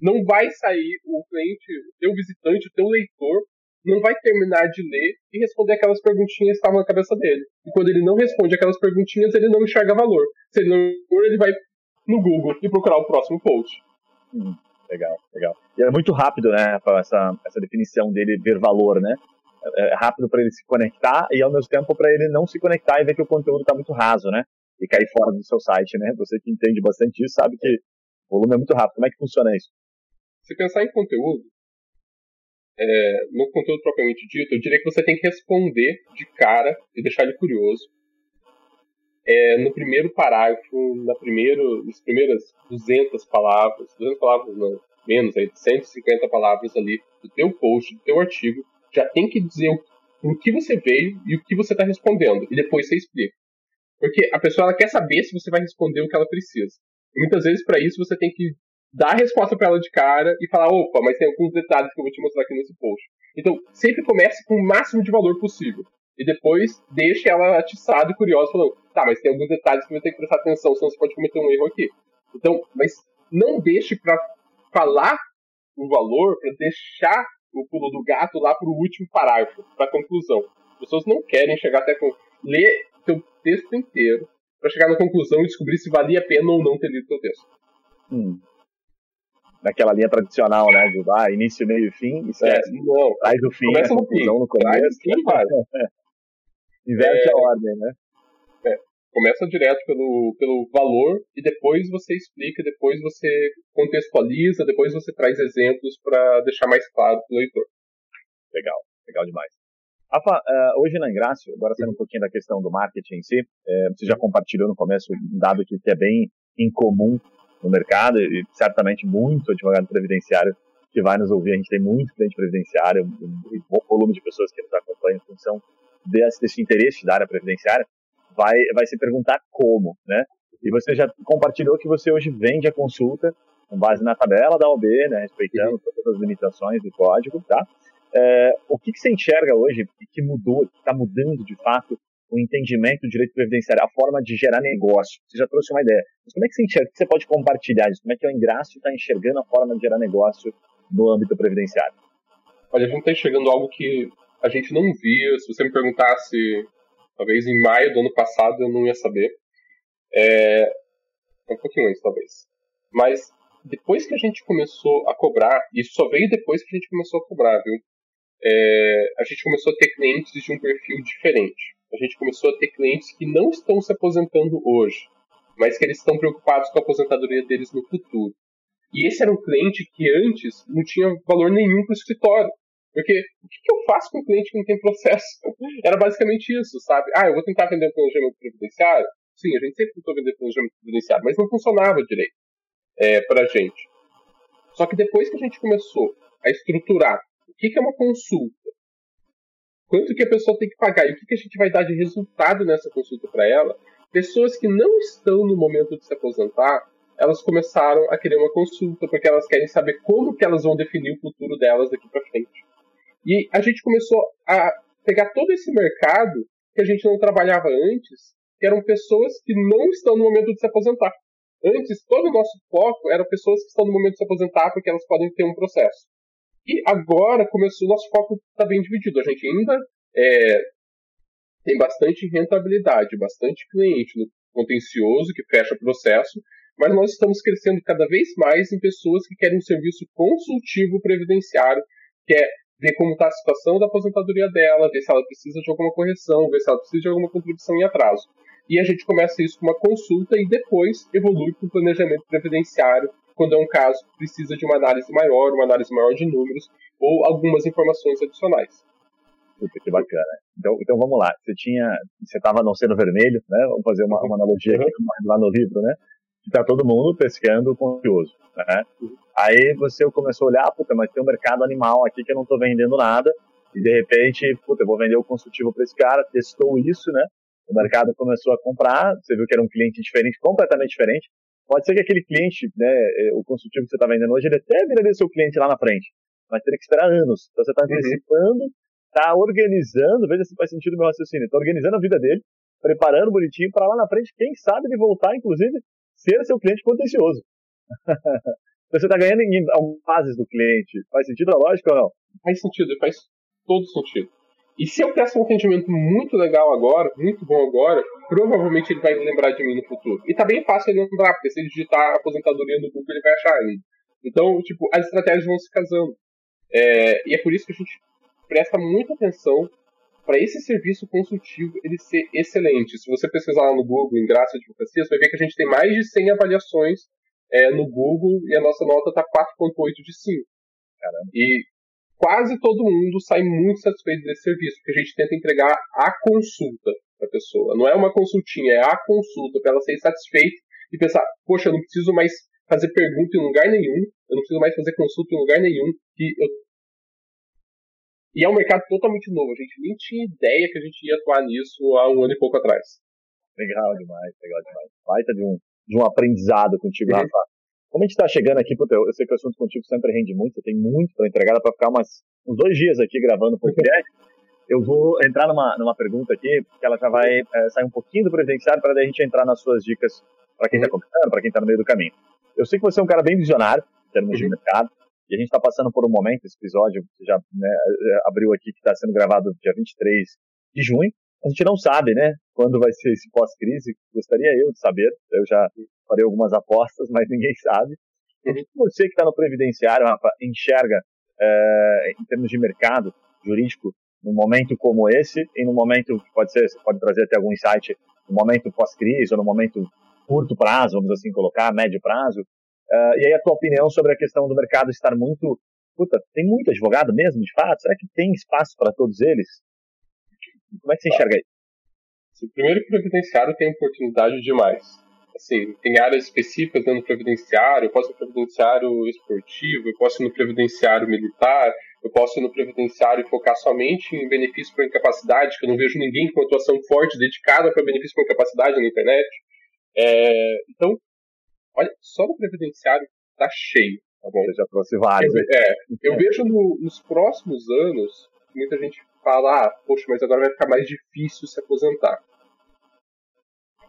Não vai sair o cliente, o teu visitante, o teu leitor, não vai terminar de ler e responder aquelas perguntinhas que estavam na cabeça dele. E quando ele não responde aquelas perguntinhas, ele não enxerga valor. Se ele não ele vai no Google e procurar o próximo post. Hum, legal, legal. E é muito rápido, né, essa, essa definição dele ver valor, né? É, é rápido para ele se conectar e ao mesmo tempo para ele não se conectar e ver que o conteúdo está muito raso, né? e cair fora do seu site, né? Você que entende bastante isso sabe que o volume é muito rápido. Como é que funciona isso? Se pensar em conteúdo, é, no conteúdo propriamente dito, eu diria que você tem que responder de cara e deixar ele curioso. É, no primeiro parágrafo, na primeiro, nas primeiras 200 palavras, 200 palavras não, menos, aí, 150 palavras ali do teu post, do teu artigo, já tem que dizer o, o que você veio e o que você está respondendo. E depois você explica. Porque a pessoa ela quer saber se você vai responder o que ela precisa. E muitas vezes, para isso, você tem que dar a resposta para ela de cara e falar: opa, mas tem alguns detalhes que eu vou te mostrar aqui nesse post. Então, sempre comece com o máximo de valor possível. E depois deixe ela atiçada e curiosa, falando: tá, mas tem alguns detalhes que eu vou ter que prestar atenção, senão você pode cometer um erro aqui. Então, mas não deixe para falar o valor, para deixar o pulo do gato lá para o último parágrafo, para a conclusão. As pessoas não querem chegar até com. ler seu texto inteiro para chegar na conclusão e descobrir se valia a pena ou não ter lido seu texto. Hum. Naquela linha tradicional, né? De ah, início, meio e fim. É, não. Traz o fim, Começa no fim. no começo. Traz fim, Inverte é. a ordem, né? É. Começa direto pelo, pelo valor e depois você explica, depois você contextualiza, depois você traz exemplos para deixar mais claro para o leitor. Legal, legal demais. Rafa, uh, hoje na Ingrácio, agora saindo um pouquinho da questão do marketing em si, é, você já compartilhou no começo um dado que é bem incomum no mercado e certamente muito advogado previdenciário que vai nos ouvir. A gente tem muito cliente previdenciário, um bom volume de pessoas que nos acompanham em função desse, desse interesse da área previdenciária, vai, vai se perguntar como, né? E você já compartilhou que você hoje vende a consulta com base na tabela da OB, né, respeitando uhum. todas as limitações do código, tá? É, o que, que, você enxerga hoje que mudou, que está mudando de fato o entendimento do direito previdenciário, a forma de gerar negócio? Você já trouxe uma ideia. Mas como é que você enxerga? Você pode compartilhar isso? Como é que o Ingrácio está enxergando a forma de gerar negócio no âmbito previdenciário? Olha, a gente está enxergando algo que a gente não via. Se você me perguntasse, talvez em maio do ano passado, eu não ia saber. É, um pouquinho antes, talvez. Mas depois que a gente começou a cobrar, isso só veio depois que a gente começou a cobrar, viu? É, a gente começou a ter clientes de um perfil diferente. A gente começou a ter clientes que não estão se aposentando hoje, mas que eles estão preocupados com a aposentadoria deles no futuro. E esse era um cliente que antes não tinha valor nenhum para o escritório. Porque o que, eu faço com um cliente que não tem processo? Era basicamente isso, sabe? Ah, eu vou tentar vender um planejamento previdenciário? Sim, a gente sempre tentou vender planejamento previdenciário, mas não funcionava direito é, para a gente. Só que depois que a gente começou a estruturar o que é uma consulta, quanto que a pessoa tem que pagar e o que, que a gente vai dar de resultado nessa consulta para ela, pessoas que não estão no momento de se aposentar elas começaram a querer uma consulta, porque elas querem saber como que elas vão definir o futuro delas daqui para frente. E a gente começou a pegar todo esse mercado que a gente não trabalhava antes, que eram pessoas que não estão no momento de se aposentar. Antes, todo o nosso foco era pessoas que estão no momento de se aposentar porque elas podem ter um processo. E agora começou, o nosso foco está bem dividido. A gente ainda é, tem bastante rentabilidade, bastante cliente no contencioso que fecha processo, mas nós estamos crescendo cada vez mais em pessoas que querem um serviço consultivo previdenciário, que é ver como está a situação da aposentadoria dela, ver se ela precisa de alguma correção, ver se ela precisa de alguma contribuição em atraso. E a gente começa isso com uma consulta e depois evolui para o planejamento previdenciário, quando é um caso que precisa de uma análise maior, uma análise maior de números ou algumas informações adicionais. Puta, que bacana. Então, então vamos lá. Você tinha, você estava não sendo vermelho, né? Vamos fazer uma, uma analogia aqui uhum. lá no livro, né? está todo mundo pescando conteúdo, né? Aí você começou a olhar, puta, mas tem um mercado animal aqui que eu não estou vendendo nada, e de repente, puta, eu vou vender o consultivo para esse cara, testou isso, né? O mercado começou a comprar, você viu que era um cliente diferente, completamente diferente. Pode ser que aquele cliente, né, é, o consultivo que você está vendendo hoje, ele até viraria seu cliente lá na frente, mas teria que esperar anos. Então você está uhum. antecipando, está organizando, veja se faz sentido o meu raciocínio, está organizando a vida dele, preparando bonitinho para lá na frente, quem sabe ele voltar, inclusive, ser seu cliente contencioso. você está ganhando em fases do cliente. Faz sentido a lógica ou não? Faz sentido, faz todo sentido. E se eu peço um atendimento muito legal agora, muito bom agora, provavelmente ele vai lembrar de mim no futuro. E tá bem fácil ele lembrar, porque se ele digitar aposentadoria no Google, ele vai achar ainda. Então, tipo, as estratégias vão se casando. É, e é por isso que a gente presta muita atenção para esse serviço consultivo ele ser excelente. Se você pesquisar lá no Google, em Graça Advocacia, você vai ver que a gente tem mais de 100 avaliações é, no Google e a nossa nota está 4.8 de 5. Caramba. E quase todo mundo sai muito satisfeito desse serviço, porque a gente tenta entregar a consulta para a pessoa. Não é uma consultinha, é a consulta, para ela ser satisfeita e pensar, poxa, eu não preciso mais fazer pergunta em lugar nenhum, eu não preciso mais fazer consulta em lugar nenhum, que eu e é um mercado totalmente novo. A gente nem tinha ideia que a gente ia atuar nisso há um ano e pouco atrás. Legal demais, legal demais. Baita de um, de um aprendizado contigo, uhum. Rafa. Como a gente está chegando aqui, puta, eu sei que o assunto contigo sempre rende muito, você tem muito para entregar, para ficar umas, uns dois dias aqui gravando o podcast. Eu vou entrar numa, numa pergunta aqui, que ela já vai é, sair um pouquinho do previdenciário para a gente entrar nas suas dicas para quem está uhum. começando, para quem está no meio do caminho. Eu sei que você é um cara bem visionário, em termos uhum. de mercado, e a gente está passando por um momento, esse episódio já né, abriu aqui, que está sendo gravado dia 23 de junho. A gente não sabe, né, quando vai ser esse pós-crise. Gostaria eu de saber. Eu já farei algumas apostas, mas ninguém sabe. Você que está no previdenciário, Rafa, enxerga, é, em termos de mercado jurídico, num momento como esse, e num momento que pode ser, você pode trazer até algum insight no momento pós-crise, ou no momento curto prazo, vamos assim colocar, médio prazo. Uh, e aí a tua opinião sobre a questão do mercado estar muito... Puta, tem muito advogado mesmo, de fato? Será que tem espaço para todos eles? Como é que você enxerga isso? Primeiro que o previdenciário tem oportunidade demais. Assim, tem áreas específicas dentro do previdenciário, eu posso ir no previdenciário esportivo, eu posso ir no previdenciário militar, eu posso ir no previdenciário e focar somente em benefício por incapacidade, que eu não vejo ninguém com atuação forte dedicada para benefício por incapacidade na internet. É, então, olha, só no previdenciário tá cheio, tá bom? Você já trouxe vários. Eu, é, eu vejo no, nos próximos anos, muita gente fala, ah, poxa, mas agora vai ficar mais difícil se aposentar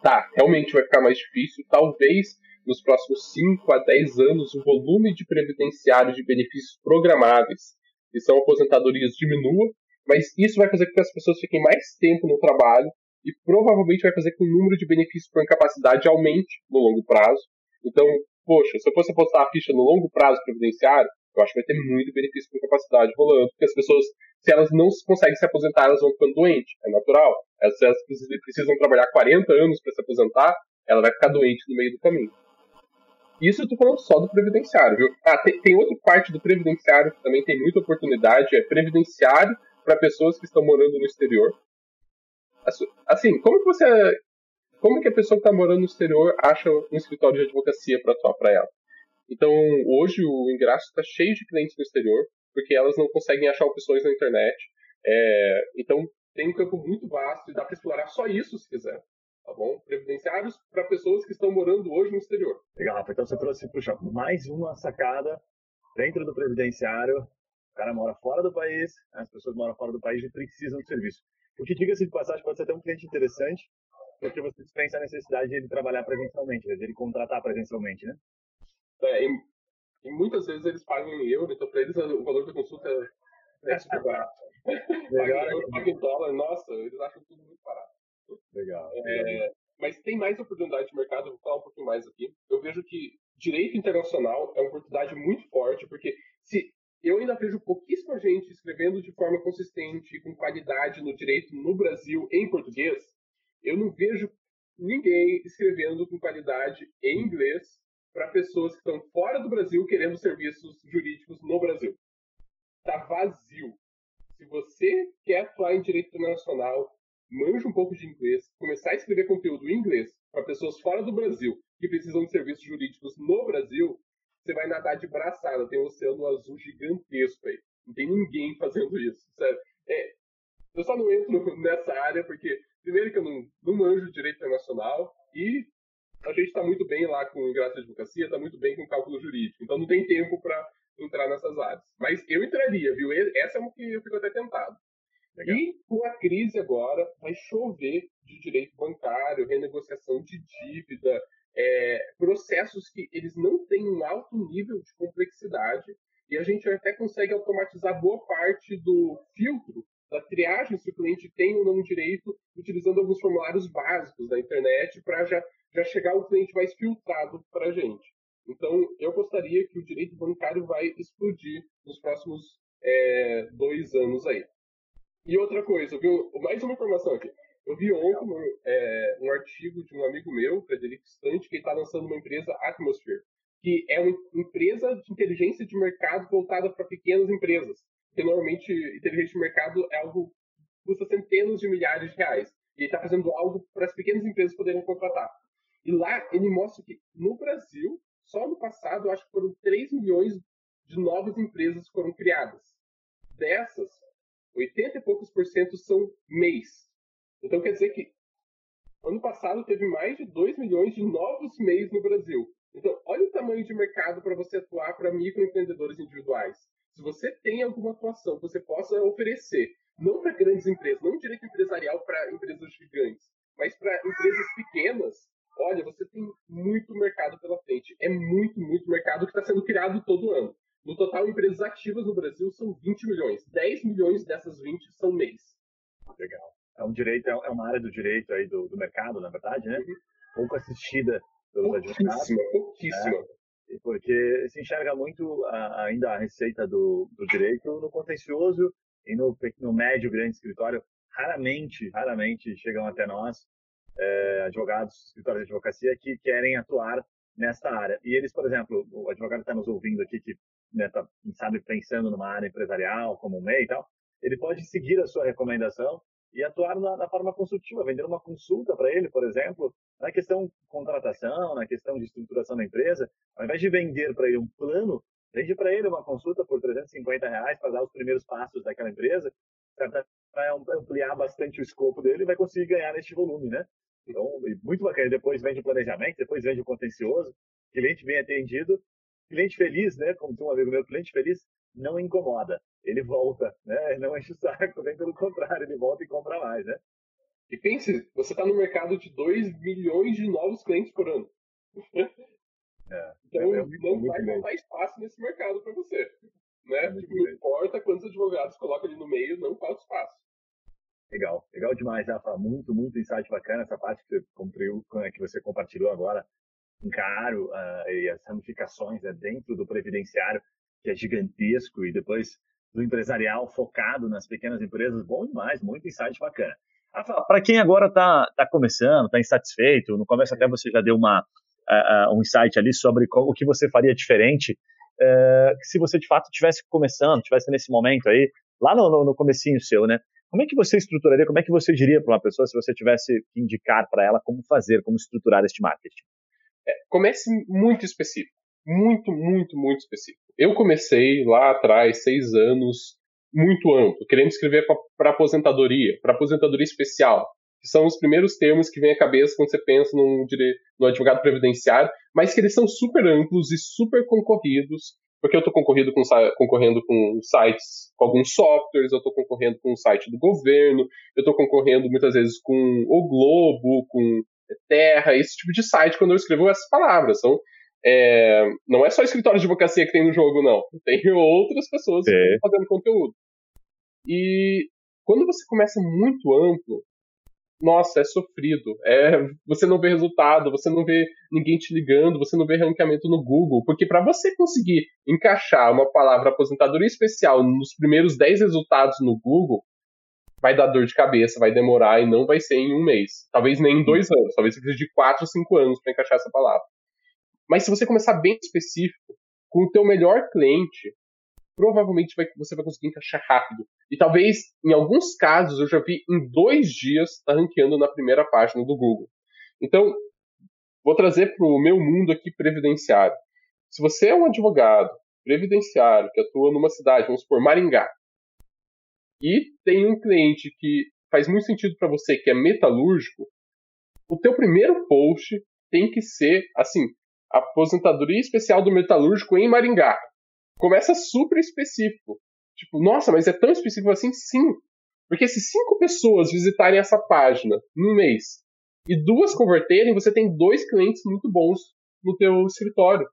tá, realmente vai ficar mais difícil. Talvez nos próximos 5 a 10 anos o volume de previdenciário de benefícios programáveis, que são aposentadorias, diminua, mas isso vai fazer com que as pessoas fiquem mais tempo no trabalho e provavelmente vai fazer com que o número de benefícios por incapacidade aumente no longo prazo. Então, poxa, se eu fosse apostar a ficha no longo prazo previdenciário, eu acho que vai ter muito benefício por incapacidade rolando, porque as pessoas, se elas não conseguem se aposentar, elas vão ficando doentes, é natural. Se elas precisam trabalhar 40 anos para se aposentar, ela vai ficar doente no meio do caminho. Isso eu tô falando só do previdenciário, viu? Ah, tem, tem outra parte do previdenciário que também tem muita oportunidade, é previdenciário para pessoas que estão morando no exterior. Assim, como que você. Como que a pessoa que está morando no exterior acha um escritório de advocacia para atuar para ela? Então, hoje o ingresso está cheio de clientes no exterior, porque elas não conseguem achar opções na internet. É, então, tem um campo muito vasto e dá para explorar só isso se quiser. Tá bom? Previdenciários para pessoas que estão morando hoje no exterior. Legal, Rafa. Então você trouxe, puxa, mais uma sacada dentro do previdenciário. O cara mora fora do país, as pessoas moram fora do país e precisam de serviço. O que, diga-se de passagem, pode ser até um cliente interessante, porque você dispensa a necessidade de ele trabalhar presencialmente, de ele contratar presencialmente, né? É, e, muitas vezes eles pagam em euro, então para eles o valor da consulta é, é super barato. Legal. pagam em dólar, nossa, eles acham tudo muito barato. Legal. É, mas tem mais oportunidade de mercado, vou falar um pouquinho mais aqui. Eu vejo que direito internacional é uma oportunidade muito forte, porque se eu ainda vejo pouquíssima gente escrevendo de forma consistente e com qualidade no direito no Brasil em português, eu não vejo ninguém escrevendo com qualidade em inglês para pessoas que estão fora do Brasil querendo serviços jurídicos no Brasil. Está vazio. Se você quer atuar em direito internacional, manja um pouco de inglês, começar a escrever conteúdo em inglês para pessoas fora do Brasil que precisam de serviços jurídicos no Brasil, você vai nadar de braçada. Tem um oceano azul gigantesco aí. Não tem ninguém fazendo isso. É, eu só não entro nessa área porque, primeiro, que eu não, não manjo direito internacional e a gente está muito bem lá com ingresso de advocacia, está muito bem com cálculo jurídico. Então não tem tempo para entrar nessas áreas. Mas eu entraria, viu? Essa é uma que eu fico até tentado. Legal. E com a crise agora, vai chover de direito bancário, renegociação de dívida, é, processos que eles não têm um alto nível de complexidade e a gente até consegue automatizar boa parte do filtro da triagem se o cliente tem ou não direito, utilizando alguns formulários básicos da internet para já já chegar o cliente mais filtrado para a gente. Então, eu gostaria que o direito bancário vai explodir nos próximos é, dois anos aí. E outra coisa, viu? mais uma informação aqui. Eu vi ontem um, é, um artigo de um amigo meu, Frederico Stante, que está lançando uma empresa Atmosphere, que é uma empresa de inteligência de mercado voltada para pequenas empresas. Porque normalmente inteligência de mercado é algo que custa centenas de milhares de reais. E ele está fazendo algo para as pequenas empresas poderem contratar. E lá ele mostra que no Brasil, só no passado, acho que foram 3 milhões de novas empresas foram criadas. Dessas, 80 e poucos por cento são MEIs. Então quer dizer que ano passado teve mais de 2 milhões de novos MEIs no Brasil. Então, olha o tamanho de mercado para você atuar para microempreendedores individuais. Se você tem alguma atuação que você possa oferecer, não para grandes empresas, não direito empresarial para empresas gigantes, mas para empresas pequenas, olha, você tem muito mercado pela frente. É muito, muito mercado que está sendo criado todo ano. No total, empresas ativas no Brasil são 20 milhões. 10 milhões dessas 20 são mês. Legal. É um direito, é uma área do direito aí do, do mercado, na verdade, né? Uhum. Pouco assistida pelos pouquíssima, advogados. Pouquíssima, né? Porque se enxerga muito a, ainda a receita do, do direito no contencioso e no, no médio, grande escritório. Raramente, raramente chegam até nós é, advogados, escritórios de advocacia que querem atuar nesta área. E eles, por exemplo, o advogado está nos ouvindo aqui que né, tá, sabe, pensando numa área empresarial, como o MEI e tal, ele pode seguir a sua recomendação e atuar na, na forma consultiva, vender uma consulta para ele, por exemplo, na questão de contratação, na questão de estruturação da empresa, ao invés de vender para ele um plano, vende para ele uma consulta por 350 reais para dar os primeiros passos daquela empresa, para ampliar bastante o escopo dele e vai conseguir ganhar neste volume, né? Então, muito bacana. Depois vende o planejamento, depois vende o contencioso, cliente bem atendido, cliente feliz, né? Como tem um amigo meu, cliente feliz não incomoda, ele volta, né? Não enche o saco, vem pelo contrário, ele volta e compra mais, né? E pense, você está no mercado de 2 milhões de novos clientes por ano. É, então é, é muito, não muito vai faltar espaço nesse mercado para você. Né? É tipo, não importa quantos advogados coloca ali no meio, não falta espaço. Legal, legal demais, Rafa. Muito, muito insight bacana essa parte que você, que você compartilhou agora. Encaro uh, e as ramificações né, dentro do previdenciário, que é gigantesco, e depois do empresarial focado nas pequenas empresas. Bom demais, muito insight bacana. Rafa, para quem agora está tá começando, está insatisfeito, no começo até você já deu uma, uh, um insight ali sobre qual, o que você faria diferente, uh, se você de fato estivesse começando, estivesse nesse momento aí, lá no, no, no comecinho seu, né? Como é que você estruturaria, como é que você diria para uma pessoa se você tivesse que indicar para ela como fazer, como estruturar este marketing? É, comece muito específico. Muito, muito, muito específico. Eu comecei lá atrás, seis anos, muito amplo, querendo escrever para aposentadoria, para aposentadoria especial, que são os primeiros termos que vem à cabeça quando você pensa num, no advogado previdenciário, mas que eles são super amplos e super concorridos, porque eu estou concorrendo com, concorrendo com sites, com alguns softwares, eu estou concorrendo com o site do governo, eu estou concorrendo muitas vezes com o Globo, com Terra, esse tipo de site quando eu escrevo essas palavras. Então, é, não é só escritório de advocacia que tem no jogo, não. Tem outras pessoas é. fazendo conteúdo. E quando você começa muito amplo, nossa, é sofrido. É, você não vê resultado, você não vê ninguém te ligando, você não vê ranqueamento no Google. Porque para você conseguir encaixar uma palavra aposentadoria especial nos primeiros 10 resultados no Google, vai dar dor de cabeça, vai demorar e não vai ser em um mês. Talvez nem em dois anos, talvez você precise de 4 ou 5 anos para encaixar essa palavra. Mas se você começar bem específico, com o teu melhor cliente, provavelmente vai, você vai conseguir encaixar rápido. E talvez, em alguns casos, eu já vi em dois dias tá ranqueando na primeira página do Google. Então, vou trazer para o meu mundo aqui previdenciário. Se você é um advogado previdenciário que atua numa cidade, vamos supor, Maringá, e tem um cliente que faz muito sentido para você, que é metalúrgico, o teu primeiro post tem que ser, assim, aposentadoria especial do metalúrgico em Maringá começa super específico. Tipo, nossa, mas é tão específico assim? Sim. Porque se cinco pessoas visitarem essa página no mês e duas converterem, você tem dois clientes muito bons no teu escritório.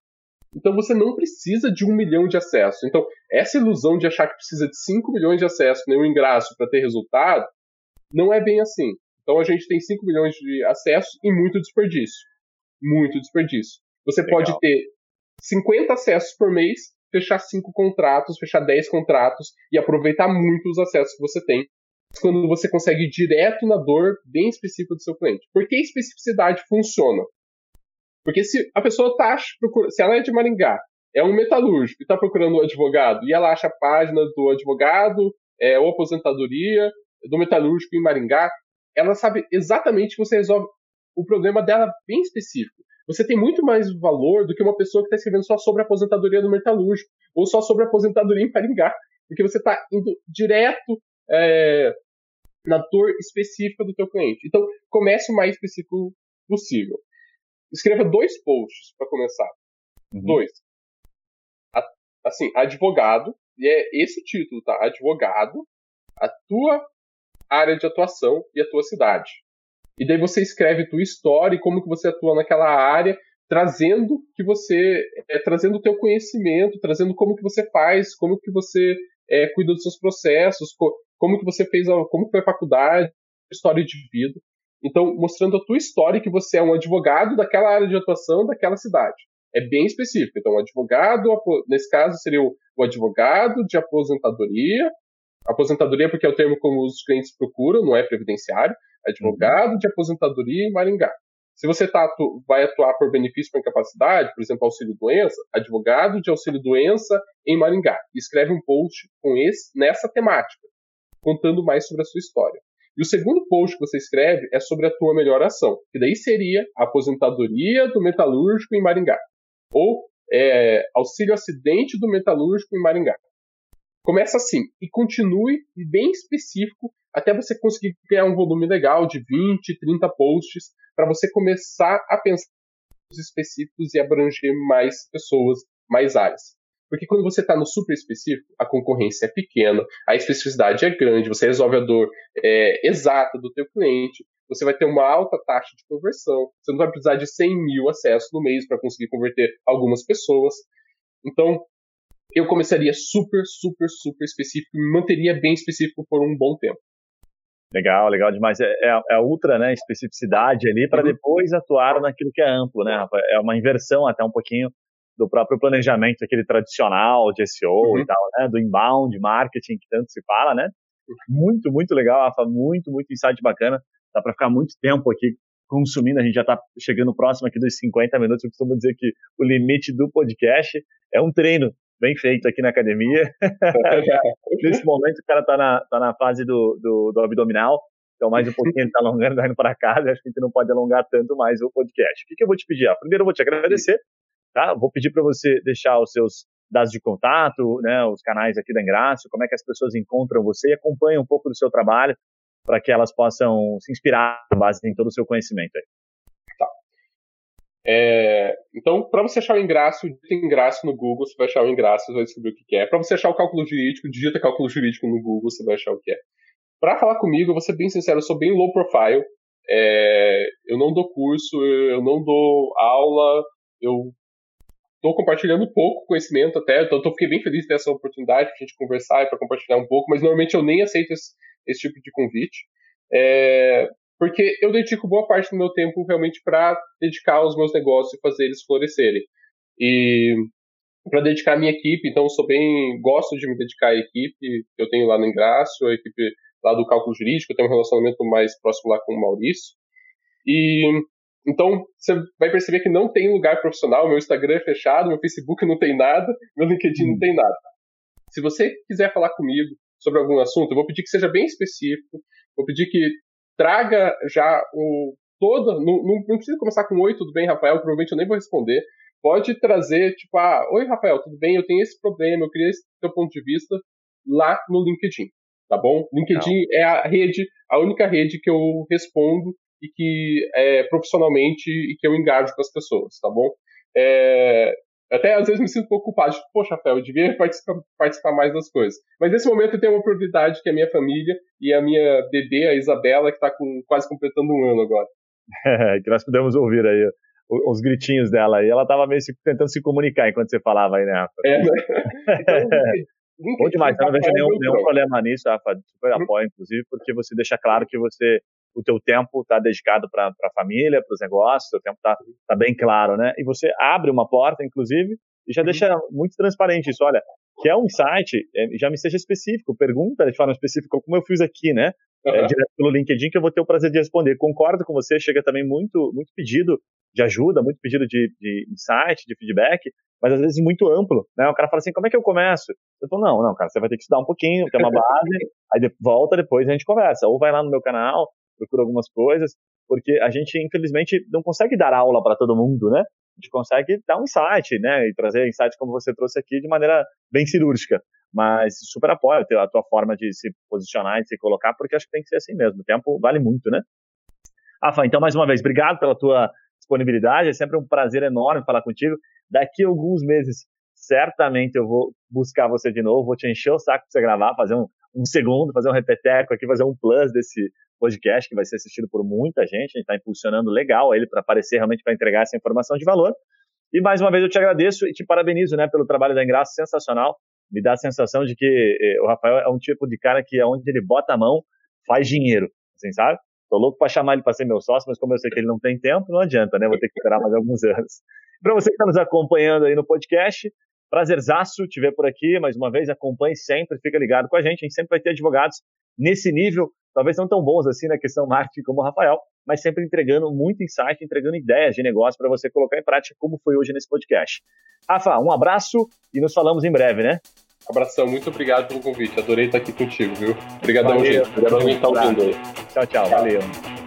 Então você não precisa de um milhão de acessos. Então, essa ilusão de achar que precisa de 5 milhões de acessos, nenhum ingresso para ter resultado, não é bem assim. Então a gente tem 5 milhões de acessos e muito desperdício. Muito desperdício. Você Legal. pode ter 50 acessos por mês fechar cinco contratos, fechar 10 contratos e aproveitar muito os acessos que você tem quando você consegue ir direto na dor bem específica do seu cliente. Por que especificidade funciona? Porque se a pessoa está se ela é de Maringá, é um metalúrgico e está procurando um advogado e ela acha a página do advogado é, ou aposentadoria do metalúrgico em Maringá, ela sabe exatamente que você resolve o problema dela bem específico você tem muito mais valor do que uma pessoa que está escrevendo só sobre a aposentadoria do metalúrgico ou só sobre a aposentadoria em Maringá, porque você está indo direto é, na dor específica do teu cliente. Então, comece o mais específico possível. Escreva dois posts para começar. Uhum. Dois. assim, advogado, e é esse título, tá? Advogado, a tua área de atuação e a tua cidade. E daí você escreve tua história e como que você atua naquela área, trazendo que você é, trazendo o teu conhecimento, trazendo como que você faz, como que você é, cuida dos seus processos, co como que você fez, a, como foi a faculdade, história de vida. Então, mostrando a tua história que você é um advogado daquela área de atuação daquela cidade. É bem específico. Então, advogado, nesse caso, seria o advogado de aposentadoria. Aposentadoria porque é o termo como os clientes procuram, não é previdenciário advogado de aposentadoria em Maringá. Se você tá, vai atuar por benefício por incapacidade, por exemplo, auxílio-doença, advogado de auxílio-doença em Maringá. Escreve um post com esse, nessa temática, contando mais sobre a sua história. E o segundo post que você escreve é sobre a tua melhor ação, que daí seria a aposentadoria do metalúrgico em Maringá. Ou é, auxílio acidente do metalúrgico em Maringá. Começa assim e continue bem específico até você conseguir criar um volume legal de 20, 30 posts para você começar a pensar em específicos e abranger mais pessoas, mais áreas. Porque quando você está no super específico, a concorrência é pequena, a especificidade é grande, você resolve a dor é, exata do teu cliente, você vai ter uma alta taxa de conversão, você não vai precisar de 100 mil acessos no mês para conseguir converter algumas pessoas. Então, eu começaria super, super, super específico e me manteria bem específico por um bom tempo. Legal, legal demais. É, é, é a ultra né, especificidade ali para uhum. depois atuar naquilo que é amplo, né, É uma inversão até um pouquinho do próprio planejamento, aquele tradicional de SEO uhum. e tal, né? Do inbound marketing que tanto se fala, né? Muito, muito legal, Rafa. Muito, muito insight bacana. Dá para ficar muito tempo aqui consumindo. A gente já está chegando próximo aqui dos 50 minutos. Eu costumo dizer que o limite do podcast é um treino bem feito aqui na academia. Nesse momento, o cara está na, tá na fase do, do, do abdominal. Então, mais um pouquinho ele está alongando, tá indo para casa. Acho que a gente não pode alongar tanto mais o podcast. O que, que eu vou te pedir? Ah, primeiro, eu vou te agradecer. Tá? Vou pedir para você deixar os seus dados de contato, né, os canais aqui da Engraço, como é que as pessoas encontram você e acompanham um pouco do seu trabalho para que elas possam se inspirar com base em todo o seu conhecimento aí. É, então, para você achar o ingresso, digita ingresso no Google, você vai achar o ingresso, você vai descobrir o que é. Para você achar o cálculo jurídico, digita cálculo jurídico no Google, você vai achar o que é. Para falar comigo, eu vou ser bem sincero, eu sou bem low profile. É, eu não dou curso, eu não dou aula, eu estou compartilhando pouco conhecimento até, então eu fiquei bem feliz de ter essa oportunidade para a gente conversar e para compartilhar um pouco, mas normalmente eu nem aceito esse, esse tipo de convite. É, porque eu dedico boa parte do meu tempo realmente para dedicar aos meus negócios e fazer eles florescerem. E para dedicar a minha equipe, então eu sou bem gosto de me dedicar à equipe que eu tenho lá no Ingrácio, a equipe lá do cálculo jurídico, eu tenho um relacionamento mais próximo lá com o Maurício. E então você vai perceber que não tem lugar profissional, meu Instagram é fechado, meu Facebook não tem nada, meu LinkedIn não tem nada. Se você quiser falar comigo sobre algum assunto, eu vou pedir que seja bem específico, vou pedir que traga já o todo. Não, não, não precisa começar com oi, tudo bem, Rafael? Provavelmente eu nem vou responder. Pode trazer, tipo, ah, oi, Rafael, tudo bem? Eu tenho esse problema, eu queria esse teu ponto de vista lá no LinkedIn, tá bom? LinkedIn não. é a rede, a única rede que eu respondo e que é profissionalmente e que eu engajo com as pessoas, tá bom? É, até às vezes me sinto um pouco culpado, tipo, poxa, Rafael, eu devia participar, participar mais das coisas. Mas nesse momento eu tenho uma prioridade que é a minha família e a minha bebê, a Isabela, que está com, quase completando um ano agora. É, que nós pudemos ouvir aí os gritinhos dela aí. Ela estava meio se, tentando se comunicar enquanto você falava aí, né, Rafa? É, né? Então, Bom demais, eu não vejo nenhum, nenhum problema nisso, Rafa. Super apoio, inclusive, porque você deixa claro que você o teu tempo está dedicado para a família, para os negócios, o tempo está tá bem claro, né? E você abre uma porta, inclusive, e já uhum. deixa muito transparente isso. Olha, que é um site, é, já me seja específico, pergunta de forma específica, como eu fiz aqui, né? Uhum. É, direto pelo LinkedIn, que eu vou ter o prazer de responder. Concordo com você, chega também muito, muito pedido de ajuda, muito pedido de, de insight, de feedback, mas às vezes muito amplo, né? O cara fala assim, como é que eu começo? Eu falo, não, não, cara, você vai ter que estudar um pouquinho, ter uma base, aí de, volta depois a gente conversa. Ou vai lá no meu canal, procura algumas coisas, porque a gente, infelizmente, não consegue dar aula para todo mundo, né? A gente consegue dar um insight, né? E trazer insights como você trouxe aqui de maneira bem cirúrgica. Mas super apoio a tua forma de se posicionar e se colocar, porque acho que tem que ser assim mesmo. O tempo vale muito, né? Rafa, então, mais uma vez, obrigado pela tua disponibilidade. É sempre um prazer enorme falar contigo. Daqui a alguns meses, certamente eu vou buscar você de novo, vou te encher o saco para você gravar, fazer um, um segundo, fazer um repeteco aqui, fazer um plus desse podcast que vai ser assistido por muita gente. A gente está impulsionando legal ele para aparecer realmente para entregar essa informação de valor. E mais uma vez eu te agradeço e te parabenizo né, pelo trabalho da Engraça, sensacional. Me dá a sensação de que eh, o Rafael é um tipo de cara que, onde ele bota a mão, faz dinheiro, assim, sabe? Tô louco para chamar ele para ser meu sócio, mas como eu sei que ele não tem tempo, não adianta, né? Vou ter que esperar mais alguns anos. Para você que está nos acompanhando aí no podcast, prazerzaço te ver por aqui. Mais uma vez, acompanhe sempre, fica ligado com a gente. A gente sempre vai ter advogados nesse nível talvez não tão bons assim na questão marketing como o Rafael, mas sempre entregando muito insight, entregando ideias de negócio para você colocar em prática, como foi hoje nesse podcast. Rafa, um abraço e nos falamos em breve, né? Abração, muito obrigado pelo convite. Adorei estar aqui contigo, viu? Obrigadão, gente. Obrigadão quem está ouvindo aí. Tchau, tchau. Valeu.